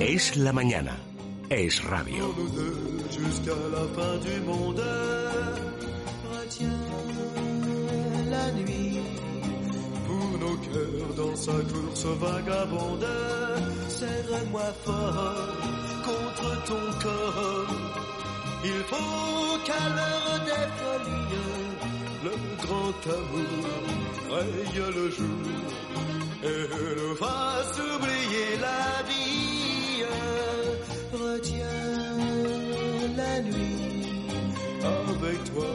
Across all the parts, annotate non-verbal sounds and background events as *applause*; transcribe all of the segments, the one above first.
Es la mañana. Es radio. Jusqu'à la fin du monde. Retiens la nuit. Pour nos cœurs dans sa course vagabonde. Serre-moi fort contre ton corps. Il faut qu'à l'heure des folies, le grand amour raye le jour nous fasse oublier la vie. Retiens la nuit avec toi,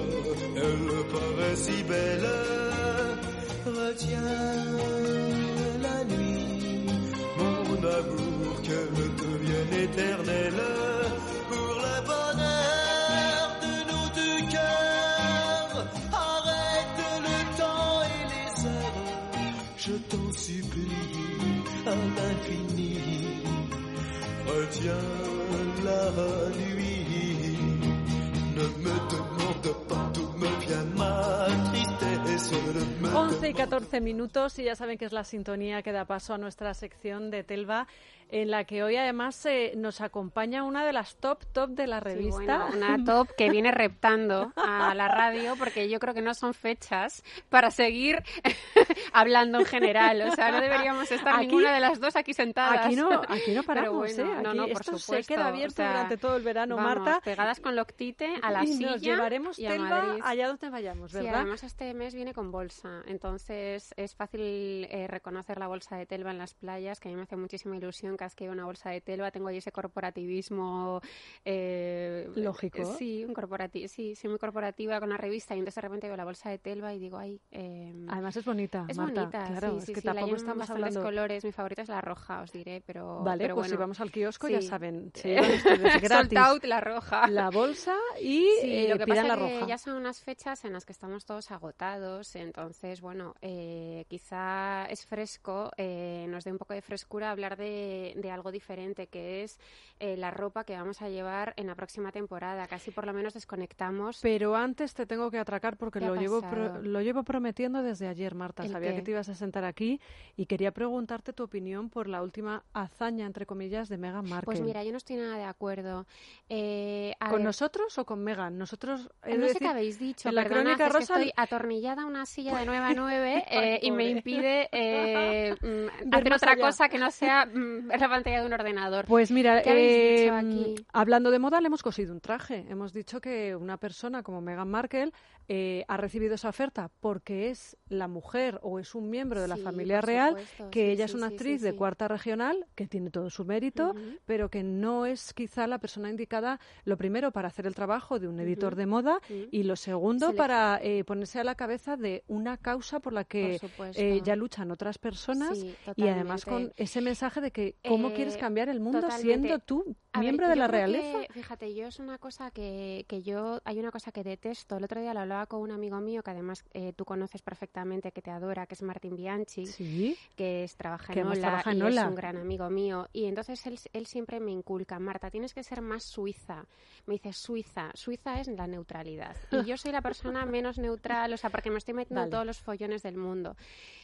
elle paraît si belle. Retiens la nuit, mon amour, qu'elle devienne éternelle La nuit, ne me demande pas d'où me vient ma tristesse. Ne me 11 y 14 minutos y ya saben que es la sintonía que da paso a nuestra sección de Telva en la que hoy además eh, nos acompaña una de las top top de la Sí, revista. bueno, una *laughs* top que viene reptando a la radio porque yo creo que no son fechas para seguir *laughs* hablando en general. O sea, no deberíamos estar Aquí- ninguna de las dos aquí sentadas. Aquí no, *laughs* aquí no paramos, bueno, ¿eh? no, Aquí no, por esto supuesto. se queda abierto O sea, durante todo el verano, vamos, Marta. pegadas con loctite a la y silla nos llevaremos y a Telva Madrid. allá donde vayamos, Sí, ¿verdad? además este mes viene con bolsa, entonces es fácil eh, reconocer la bolsa de Telva en las playas, que a mí me hace muchísima ilusión que veo una bolsa de Telva, tengo ahí ese corporativismo eh, Lógico. eh, Sí, un corporati sí, soy muy corporativa con la revista y entonces de repente veo la bolsa de Telva y digo, ay, eh, Además es bonita, es Marta. bonita, claro, sí, es sí, que sí, la tampoco llevan estamos hablando. colores, mi favorita es la roja, os diré, pero Vale, pero pues si bueno. vamos al kiosco ya saben, se llevan ustedes gratis out la roja. la bolsa y Sí, eh, lo que pidan pasa la que roja. ya son unas fechas en las que estamos todos agotados, entonces, bueno, quizá es fresco, nos dé un poco de frescura hablar de, de algo diferente, que es eh, la ropa que vamos a llevar en la próxima temporada. Casi por lo menos desconectamos. Pero antes te tengo que atracar porque ¿Qué ha lo llevo, pro- lo llevo prometiendo desde ayer, Marta. ¿El Sabía qué? que te ibas a sentar aquí y quería preguntarte tu opinión por la última hazaña, entre comillas, de Meghan Markle. Pues mira, yo no estoy nada de acuerdo. Eh, ¿Con ver, nosotros o con Meghan? Nosotros, no sé decir- qué habéis dicho, en la perdonad, crónica que rosa- estoy atornillada a una silla de 9 a 9 *laughs* eh, y me impide eh, *laughs* mm, hacer otra allá. cosa que no sea mm, la pantalla de un ordenador. Pues mira, ¿Qué habéis dicho eh, aquí? hablando de moda, le hemos cosido un traje. Hemos dicho que una persona como Meghan Markle eh, ha recibido esa oferta porque es la mujer o es un miembro de la Sí, familia real, supuesto, que sí, ella sí, es una actriz de cuarta regional, que tiene todo su mérito, pero que no es quizá la persona indicada, lo primero, para hacer el trabajo de un editor de moda y lo segundo, para eh, ponerse a la cabeza de una causa por la que Por eh, ya luchan otras personas y además con ese mensaje de que cómo quieres Eh, cambiar el mundo totalmente. siendo tú A ver, miembro de la realeza. que, fíjate, yo es una cosa que, que yo, hay una cosa que detesto. El otro día lo hablaba con un amigo mío que además eh, tú conoces perfectamente, que te adora, que es Martín Bianchi, Sí, que es, trabaja en Ola trabaja en y Ola. es un gran amigo mío. Y entonces él, él siempre me inculca, Marta, tienes que ser más suiza. Me dice, Suiza, Suiza es la neutralidad. Y yo soy la persona *laughs* menos neutral, o sea, porque me estoy metiendo Vale. todos los follones del mundo.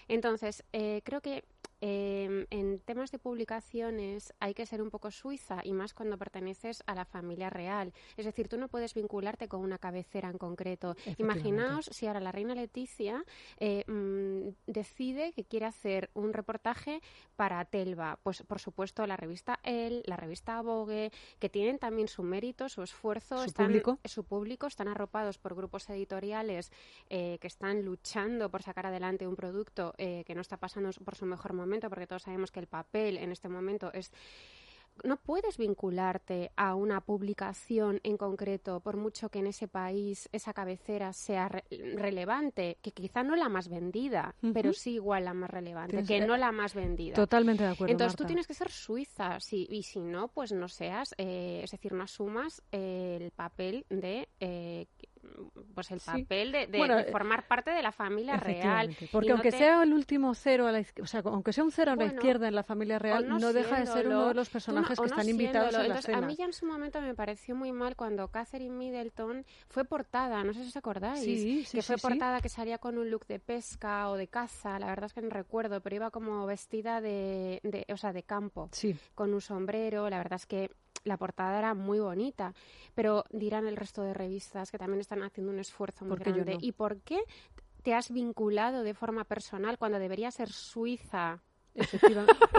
Entonces, eh, creo que eh, en temas de publicaciones hay que ser un poco suiza y más cuando perteneces a la familia real. Es decir, tú no puedes vincularte con una cabecera en concreto. Imaginaos si ahora la reina Leticia eh, mm, decide que quiere hacer un reportaje para Telva. Pues por supuesto la revista El, la revista Vogue, que tienen también su mérito, su esfuerzo, Su están, público. su público, están arropados por grupos editoriales eh, que están luchando por sacar adelante un producto eh, que no está pasando por su mejor momento, porque todos sabemos que el papel en este momento es no puedes vincularte a una publicación en concreto, por mucho que en ese país esa cabecera sea re- relevante, que quizá no la más vendida, pero sí igual la más relevante, Tienes- que no la más vendida. Totalmente de acuerdo. Entonces tú tienes que ser suiza, sí, y si no, pues no seas, eh, es decir, no asumas eh, el papel de, eh, pues el Sí. papel de, de- Bueno, de eh, formar parte de la familia real. Porque no aunque te- sea el último cero a la o sea, aunque sea un cero a la Bueno, izquierda en la familia real, no, deja de ser uno de los no- personajes que están invitados en la Entonces, a mí cena. ya en su momento me pareció muy mal cuando Catherine Middleton fue portada, no sé si os acordáis, Sí, sí, que fue portada que salía con un look de pesca o de caza, la verdad es que no recuerdo, pero iba como vestida de, de o sea, de campo, Sí, con un sombrero, la verdad es que la portada era muy bonita, pero dirán el resto de revistas que también están haciendo un esfuerzo muy ¿Por qué yo grande. no? ¿Y por qué te has vinculado de forma personal cuando debería ser Suiza?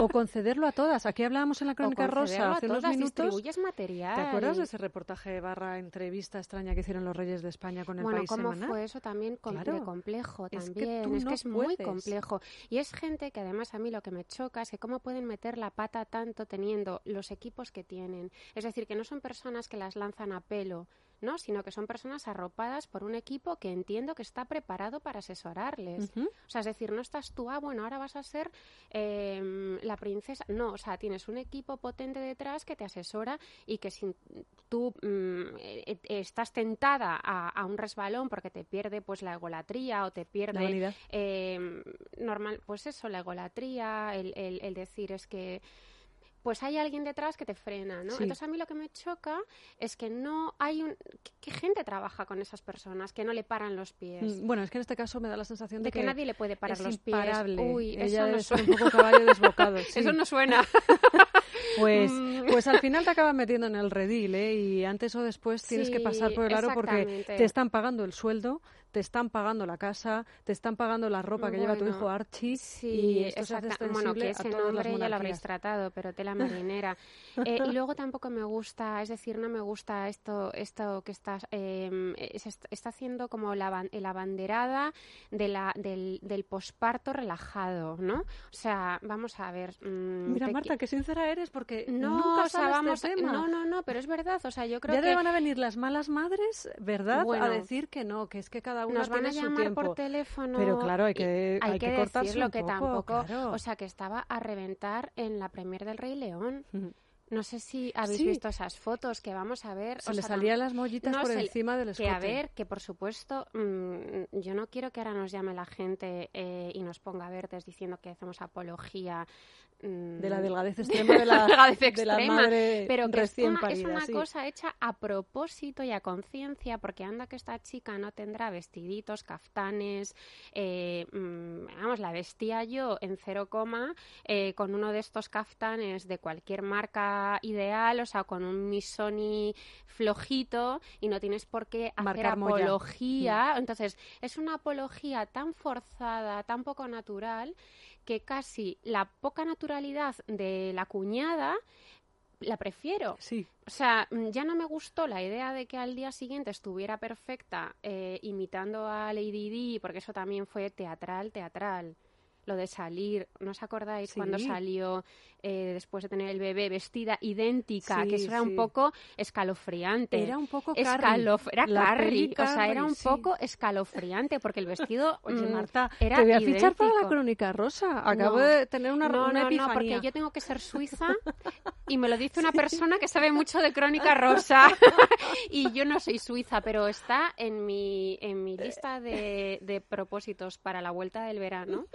O concederlo a todas. Aquí hablábamos en la Crónica Rosa hace unos minutos. distribuyes material. ¿Te acuerdas de ese reportaje barra entrevista extraña que hicieron los Reyes de España con el bueno, País ¿cómo Semanal? fue eso también com- de Claro. complejo? Es que También tú es no que es muy puedes. complejo. Y es gente que además a mí lo que me choca es que cómo pueden meter la pata tanto teniendo los equipos que tienen. Es decir, que no son personas que las lanzan a pelo, ¿no? Sino que son personas arropadas por un equipo que entiendo que está preparado para asesorarles. O sea, es decir, no estás tú, ah, bueno, ahora vas a ser em, la princesa. No, o sea, tienes un equipo potente detrás que te asesora y que si tú mm, eh, eh, estás tentada a, a un resbalón porque te pierde pues la egolatría o te La pierde eh, normal, pues eso, la egolatría, el, el- el decir es que pues hay alguien detrás que te frena, ¿no? Sí. Entonces a mí lo que me choca es que no hay un... ¿Qué, gente trabaja con esas personas que no le paran los pies? Mm, Bueno, es que en este caso me da la sensación de, De que, nadie le puede parar es los imparable. pies. Uy, Ella eso no suena. un poco caballo desbocado. *laughs* sí. Eso no suena. *laughs* Pues, Mm. pues al final te acaban metiendo en el redil, ¿eh? Y antes o después tienes que pasar por el aro porque te están pagando el sueldo, te están pagando la casa, te están pagando la ropa que lleva tu Bueno, hijo Archie Sí, y esto se hace exacta- Bueno, que ese todas las nombre ya lo habréis tratado, pero tela marinera. Eh, y luego tampoco me gusta, es decir, no me gusta esto esto que está, eh, se est- está haciendo como la, la banderada de la, del, del posparto relajado, ¿no? O sea, vamos a ver. mm, Mira, te Marta, qué sincera eres porque no, nunca o sea, sale vamos, este tema. no, no, no, pero es verdad, o sea, yo creo ya que te van a venir las malas madres, ¿verdad? Bueno, a decir que no, que es que cada nos van a llamar tiempo. por teléfono. Pero claro, hay que- hay que cortarse decirlo un que poco, tampoco, claro. o sea, que estaba a reventar en la premier del Rey León. No sé si habéis Sí. visto esas fotos que vamos a ver. Se o le sea, salían las mollitas no por se encima del que escote. a ver, que por supuesto, mm, yo no quiero que ahora nos llame la gente eh, y nos ponga verdes diciendo que hacemos apología mm, de la delgadez *laughs* extrema de la, delgadez de la extrema, madre pero que es recién una, es una sí. cosa hecha a propósito y a conciencia, porque anda que esta chica no tendrá vestiditos, caftanes, eh, mm, vamos, la vestía yo en cero coma eh, con uno de estos caftanes de cualquier marca ideal, o sea, con un Missoni flojito y no tienes por qué hacer Marcar apología. Entonces, es una apología tan forzada, tan poco natural, que casi la poca naturalidad de la cuñada la prefiero. Sí, O sea, mm, ya no me gustó la idea de que al día siguiente estuviera perfecta eh, imitando a Lady Di, porque eso también fue teatral, teatral. Lo de salir, ¿no os acordáis cuando salió eh, después de tener el bebé vestida idéntica? Sí, que eso era sí. un poco escalofriante. era un poco Carrie. Escalof era La Carrie, o sea, era Carrie, un sí. poco escalofriante porque el vestido *laughs* Oye, mm, Marta, era te voy a fichar para la idéntico. crónica rosa. Acabo No. de tener una, no, una no, epifanía. no, porque yo tengo que ser suiza *laughs* y me lo dice una persona que sabe mucho de crónica *laughs* rosa y yo no soy suiza, pero está en mi en mi lista de, de propósitos para la vuelta del verano.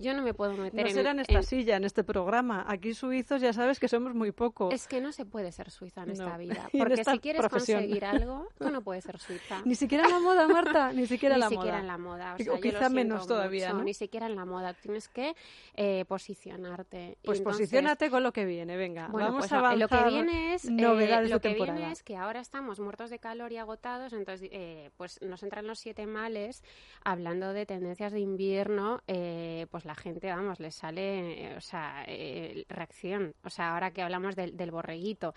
Yo no me puedo meter No en, será en esta en- silla, en este programa. Aquí suizos ya sabes que somos muy pocos. Es que no se puede ser suiza en esta No. vida, *laughs* Y en porque esta si quieres profesión. conseguir algo, tú no puedes ser suiza. Ni siquiera en la moda, Marta, ni *laughs* siquiera en ni la siquiera moda. en la moda. O, O sea, lo quizá menos todavía, ¿no? Ni siquiera en la moda. Tienes que eh, posicionarte. Pues entonces- posiciónate con lo que viene, venga. Bueno, Vamos pues a avanzar. lo que viene es eh, novedades lo de que temporada. viene es que ahora estamos muertos de calor y agotados, entonces eh, pues nos entran los siete males hablando de tendencias de invierno, eh, pues la gente, vamos, les sale, eh, o sea, o sea, ahora que hablamos del, del borreguito.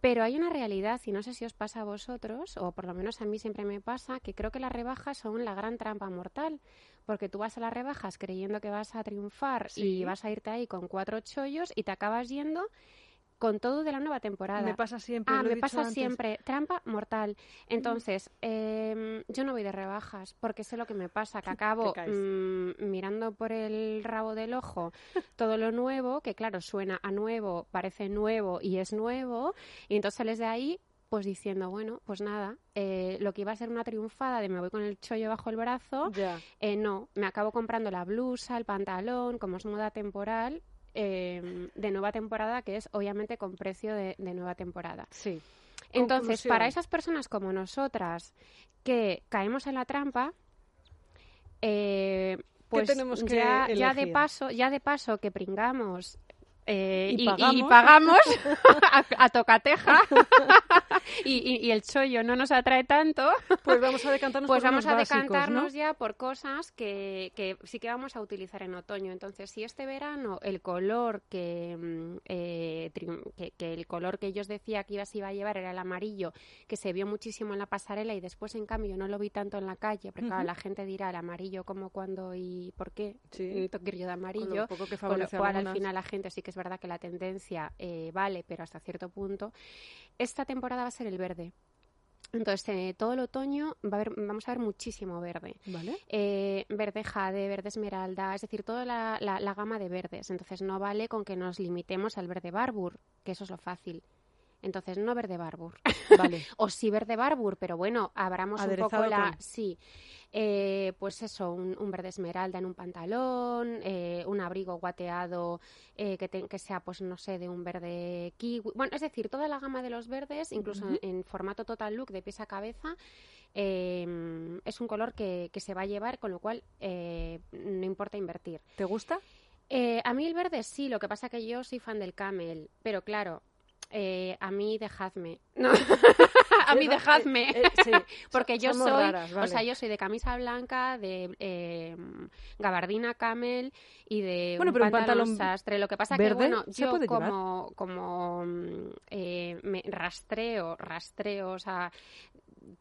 Pero hay una realidad, y no sé si os pasa a vosotros, o por lo menos a mí siempre me pasa, que creo que las rebajas son la gran trampa mortal. Porque tú vas a las rebajas creyendo que vas a triunfar Sí. y vas a irte ahí con cuatro chollos y te acabas yendo con todo de la nueva temporada. Me pasa siempre. Ah, lo he me dicho pasa antes. siempre. Trampa mortal. Entonces, em, yo no voy de rebajas porque sé lo que me pasa, que *laughs* acabo mm, mirando por el rabo del ojo *laughs* todo lo nuevo, que claro, suena a nuevo, parece nuevo y es nuevo, y entonces sales de ahí pues diciendo, bueno, pues nada, eh, lo que iba a ser una triunfada de me voy con el chollo bajo el brazo, eh, no, me acabo comprando la blusa, el pantalón, como es moda temporal, eh, de nueva temporada, que es obviamente con precio de, de nueva temporada. Sí. Entonces, Conclusión. para esas personas como nosotras que caemos en la trampa, eh, pues tenemos que ya, ya de paso, ya de paso que pringamos eh, Y y, y pagamos. *laughs* *laughs* a, a tocateja *laughs* y, el chollo no nos atrae tanto, Pues vamos a decantarnos pues por vamos a unos básicos, decantarnos ¿no? ya por cosas que, que sí que vamos a utilizar en otoño. Entonces, si este verano el color que, mm, eh, que, que el color que yo os decía que iba, se iba a llevar era el amarillo, que se vio muchísimo en la pasarela y después, en cambio, no lo vi tanto en la calle, porque claro, Ujú. la gente dirá el amarillo, ¿cómo, cuándo y por qué? Sí. Un toquillo de Con lo amarillo. poco que Con lo favorece a cual, al final, la gente sí que es verdad que la tendencia eh, vale, pero hasta cierto punto. Esta temporada va a ser el verde. Entonces, eh, todo el otoño va a haber, vamos a ver muchísimo verde. ¿Vale? Eh, verde jade, verde esmeralda, es decir, toda la, la- la gama de verdes. Entonces, no vale con que nos limitemos al verde barbur, que eso es lo fácil. Entonces, no verde barbur. Vale. *laughs* o sí verde barbur, pero bueno, abramos un poco la... con- Sí. Eh, pues eso, un, un verde esmeralda en un pantalón, eh, un abrigo guateado eh, que, te- que sea, pues no sé, de un verde kiwi. Bueno, es decir, toda la gama de los verdes, incluso en, en formato total look de pies a cabeza, eh, es un color que, que se va a llevar, con lo cual eh, no importa invertir. ¿Te gusta? Eh, a mí el verde sí, lo que pasa que yo soy fan del camel, pero claro, eh, a mí dejadme. No. *laughs* *laughs* a mí dejadme. eh, eh, sí. *laughs* Porque yo Somos soy, raras, o sea, yo soy de camisa blanca, de eh, gabardina camel y de Bueno, un pero un pantalón, sastre. Lo que pasa que, verde bueno, se yo llevar. como, como mm, eh, me rastreo, rastreo, o sea,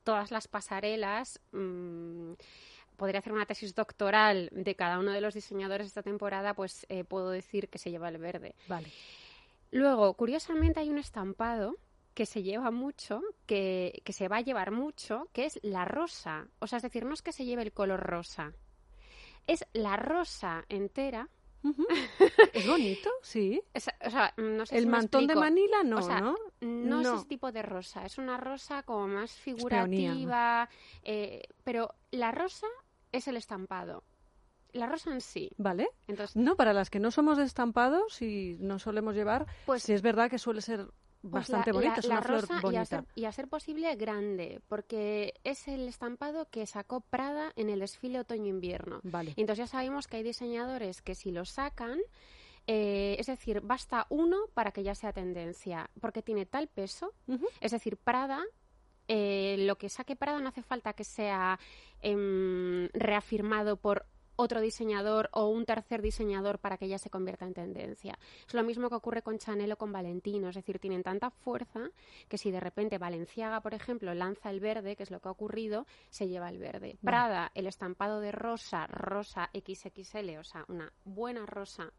todas las pasarelas... mm, podría hacer una tesis doctoral de cada uno de los diseñadores de esta temporada, pues eh, puedo decir que se lleva el verde. Vale. Luego, curiosamente, hay un estampado que se lleva mucho, que, que se va a llevar mucho, que es la rosa. O sea, es decir, no es que se lleve el color rosa, es la rosa entera. *laughs* ¿Es bonito? Sí. Es- o sea, no sé El si mantón de. Manila no, O sea, ¿no? No, No. es ese tipo de rosa, es una rosa como más figurativa, eh, pero la rosa es el estampado. La rosa en sí. Vale. Entonces, No, para las que no somos de estampados y no solemos llevar, Pues- sí es verdad que suele ser Pues bastante la- bonita, la- es la una flor rosa y a, ser, y a ser posible grande, porque es el estampado que sacó Prada en el desfile otoño-invierno. Vale. Entonces ya sabemos que hay diseñadores que si lo sacan, eh, es decir, basta uno para que ya sea tendencia, porque tiene tal peso, es decir, Prada, eh, lo que saque Prada no hace falta que sea em, reafirmado por otro diseñador o un tercer diseñador para que ya se convierta en tendencia. Es lo mismo que ocurre con Chanel o con Valentino, es decir, tienen tanta fuerza que si de repente Valenciaga, por ejemplo, lanza el verde, que es lo que ha ocurrido, se lleva el verde. Prada, el estampado de rosa, rosa XXL, o sea, una buena rosa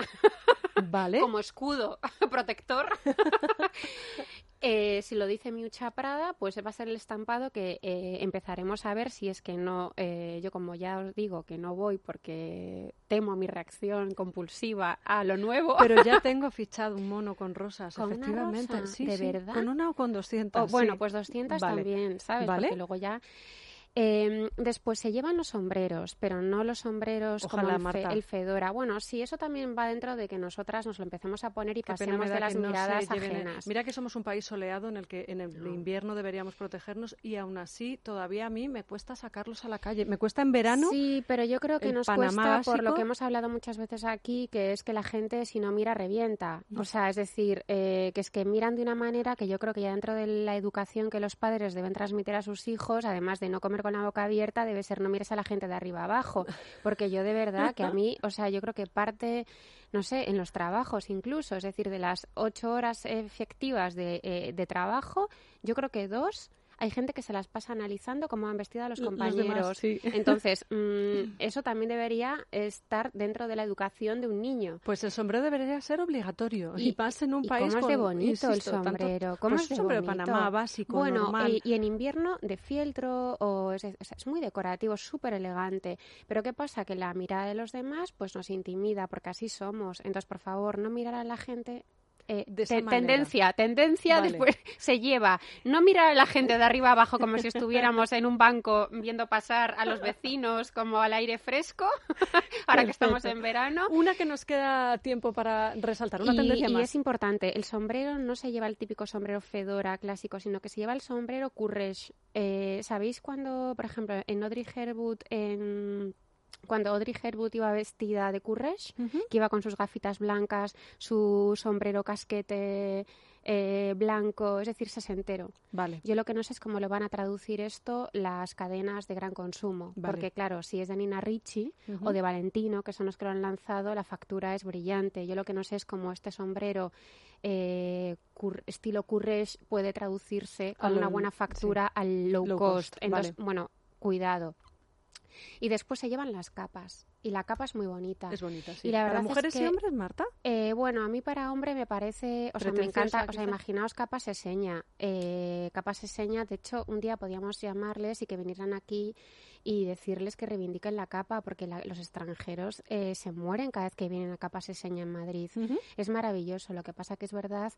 Vale. *laughs* como escudo *laughs* protector. *laughs* Eh, si lo dice Miucha Prada, pues va a ser el estampado que eh, empezaremos a ver si es que no, eh, yo como ya os digo que no voy porque temo mi reacción compulsiva a lo nuevo. Pero ya *laughs* tengo fichado un mono con rosas, ¿Con una efectivamente. rosa? Sí, ¿De sí, verdad? Con una o con 200. O, bueno, sí. pues 200 Vale. también, ¿sabes? Vale. Porque luego ya... Eh, después se llevan los sombreros, pero no los sombreros Ojalá, como el, fe- Marta. el fedora. Bueno, sí, eso también va dentro de que nosotras nos lo empecemos a poner y Qué pasemos de las no miradas ajenas. Mira que somos un país soleado en el que en el invierno deberíamos protegernos y aún así todavía a mí me cuesta sacarlos a la calle. Me cuesta en verano. Sí, pero yo creo que nos Panamá cuesta por lo que hemos hablado muchas veces aquí, que es que la gente si no mira revienta. O sea, es decir, eh, que es que miran de una manera que yo creo que ya dentro de la educación que los padres deben transmitir a sus hijos, además de no comer con la boca abierta, debe ser no mires a la gente de arriba abajo. *laughs* Porque yo de verdad que a mí, o sea, yo creo que parte no sé, en los trabajos incluso, es decir, de las ocho horas efectivas de, eh, de trabajo, yo creo que dos hay gente que se las pasa analizando cómo han vestido a los Los compañeros. demás, sí. *laughs* Entonces, mm, eso también debería estar dentro de la educación de un niño. Pues el sombrero debería ser obligatorio. Y, Y- más en un y país cómo es de bonito el tanto- sombrero, cómo pues es de sombrero bonito. Panamá básico, Bueno, normal. eh, y en invierno de fieltro o es, es- es muy decorativo, súper elegante. Pero ¿qué pasa? Que la mirada de los demás pues nos intimida porque así somos. Entonces, por favor, no mirar a la gente eh, De esa te- manera. tendencia, tendencia, Vale. después *laughs* se lleva. No mirar a la gente de arriba abajo como si estuviéramos en un banco viendo pasar a los vecinos como al aire fresco, *laughs* ahora que estamos en verano. Una que nos queda tiempo para resaltar, una y, tendencia y más. es importante, el sombrero no se lleva el típico sombrero fedora clásico, sino que se lleva el sombrero Courrèges. Eh, ¿Sabéis cuando, por ejemplo, en Audrey Hepburn, en... cuando Audrey Hepburn iba vestida de Courrèges, Ujú. que iba con sus gafitas blancas, su sombrero casquete eh, blanco, es decir, sesentero. Vale. Yo lo que no sé es cómo lo van a traducir esto las cadenas de gran consumo. Vale. Porque, claro, si es de Nina Ricci o de Valentino, que son los que lo han lanzado, la factura es brillante. Yo lo que no sé es cómo este sombrero eh, cur- estilo Courrèges puede traducirse con una buena factura al low, low cost. cost, Entonces, vale. bueno, cuidado. Y después se llevan las capas. Y la capa es muy bonita. Es bonita, sí. Y la ¿Para verdad es mujeres y que- hombres, Marta? Eh, bueno, a mí para hombre me parece, o sea, me encanta, o sea, imaginaos capas seña, eh, capas seña, de hecho, un día podíamos llamarles y que vinieran aquí y decirles que reivindiquen la capa, porque la- los extranjeros eh, se mueren cada vez que vienen a capa seña en Madrid. Es maravilloso, lo que pasa que es verdad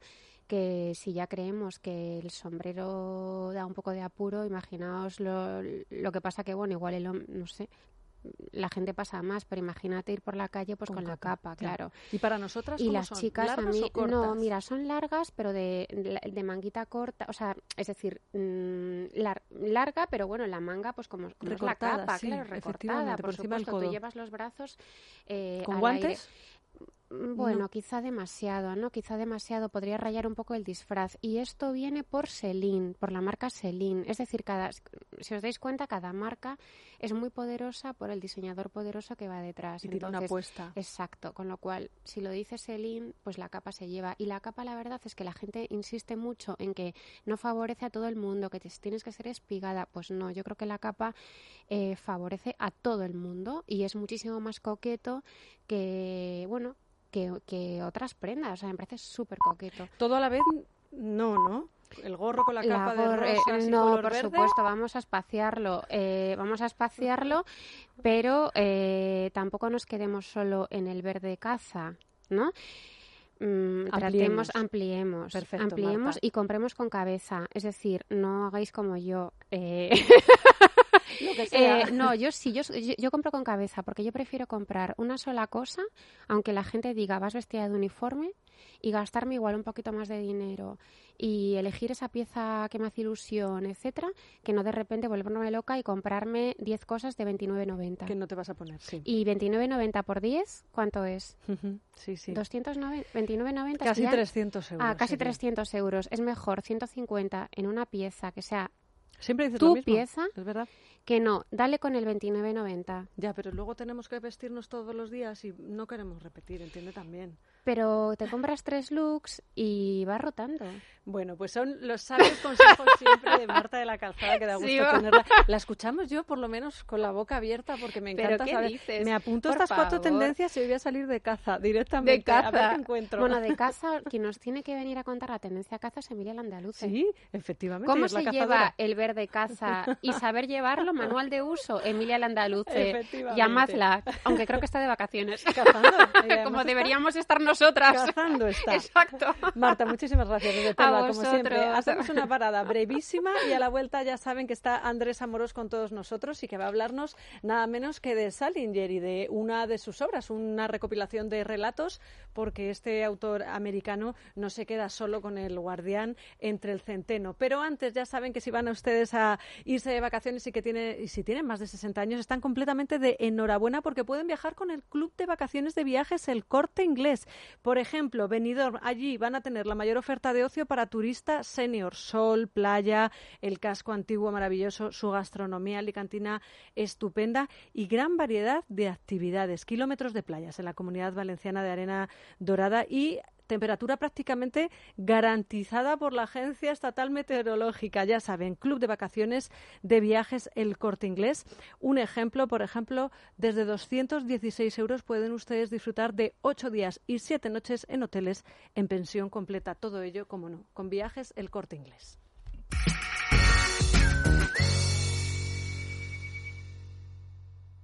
que si ya creemos que el sombrero da un poco de apuro, imaginaos lo, lo que pasa que, bueno, igual el no sé, la gente pasa más, pero imagínate ir por la calle pues con, la capa, claro. ¿Y para nosotras Y cómo las son? chicas a ¿Largas mí, no, mira, son largas, pero de, de, manguita corta, o sea, es decir, mm, lar- larga, pero bueno, la manga, pues como, como es la Recortada, capa, sí, claro, recortada, por, supuesto, tú llevas los brazos eh, ¿Con guantes? aire. Bueno, quizá demasiado, ¿no? Quizá demasiado, podría rayar un poco el disfraz. Y esto viene por Celine, por la marca Celine. Es decir, cada, si os dais cuenta, cada marca es muy poderosa por el diseñador poderoso que va detrás. Y tiene una apuesta. Exacto, con lo cual, si lo dice Celine, pues la capa se lleva. Y la capa, la verdad, es que la gente insiste mucho en que no favorece a todo el mundo, que te- tienes que ser espigada. Pues no, yo creo que la capa eh, favorece a todo el mundo y es muchísimo más coqueto que, bueno, que, que otras prendas. O sea, me parece súper coqueto. Todo a la vez, no, ¿no? El gorro con la La capa de eh, rosas y no, color por verde. supuesto, vamos a espaciarlo, eh, vamos a espaciarlo, *laughs* pero eh, tampoco nos quedemos solo en el verde caza, ¿no? Mm, Ampliemos. tratemos, ampliemos, Perfecto, ampliemos Marta. y compremos con cabeza, es decir, no hagáis como yo. eh, *laughs* Lo que sea. eh, no, yo sí, yo, yo, yo compro con cabeza porque yo prefiero comprar una sola cosa, aunque la gente diga vas vestida de uniforme y gastarme igual un poquito más de dinero y elegir esa pieza que me hace ilusión, etcétera, que no de repente volverme loca y comprarme 10 cosas de 29.90. Que no te vas a poner, sí. Y 29.90 por 10, ¿cuánto es? Sí, sí. 209 29.90 Casi serían- 300 euros. Ah, casi sería. 300 euros. Es mejor 150 en una pieza que sea Siempre dices tu lo mismo. pieza Es verdad. que no. Dale con el 29.90. Ya, pero luego tenemos que vestirnos todos los días y no queremos repetir, entiende también. Pero te compras tres looks y vas rotando. Bueno, pues son los sabios consejos siempre de Marta de la Calzada, que da gusto Sí, tenerla. La escuchamos yo, por lo menos, con la boca abierta, porque me ¿Pero encanta saber. dices? Me apunto Por estas cuatro tendencias y voy a salir de caza directamente. De A ver caza. qué encuentro. Bueno, de caza, quien nos tiene que venir a contar la tendencia a caza es Emilia Landaluce. Sí, efectivamente. ¿Cómo se lleva el verde caza y saber llevarlo? Manual de uso, Emilia Landaluce. Llamadla, aunque creo que está de vacaciones. Cazando. *laughs* Como deberíamos estar nosotras. Cazando está. Exacto. Marta, muchísimas gracias desde Telva, como siempre. Hacemos una parada brevísima y a la vuelta ya saben que está Andrés Amorós con todos nosotros y que va a hablarnos nada menos que de Salinger y de una de sus obras, una recopilación de relatos, porque este autor americano no se queda solo con el guardián entre el centeno. Pero antes ya saben que si van a ustedes a irse de vacaciones y que tiene, y si tienen más de 60 años, están completamente de enhorabuena porque pueden viajar con el Club de Vacaciones de Viajes El Corte Inglés. Por ejemplo, Benidorm, allí van a tener la mayor oferta de ocio para turistas senior, sol, playa, el casco antiguo maravilloso, su gastronomía alicantina estupenda y gran variedad de actividades, kilómetros de playas en la comunidad valenciana de arena dorada y temperatura prácticamente garantizada por la Agencia Estatal Meteorológica. Ya saben, Club de Vacaciones de Viajes El Corte Inglés. Un ejemplo, por ejemplo, desde 216 euros pueden ustedes disfrutar de ocho días y siete noches en hoteles en pensión completa. Todo ello, como no, con Viajes El Corte Inglés.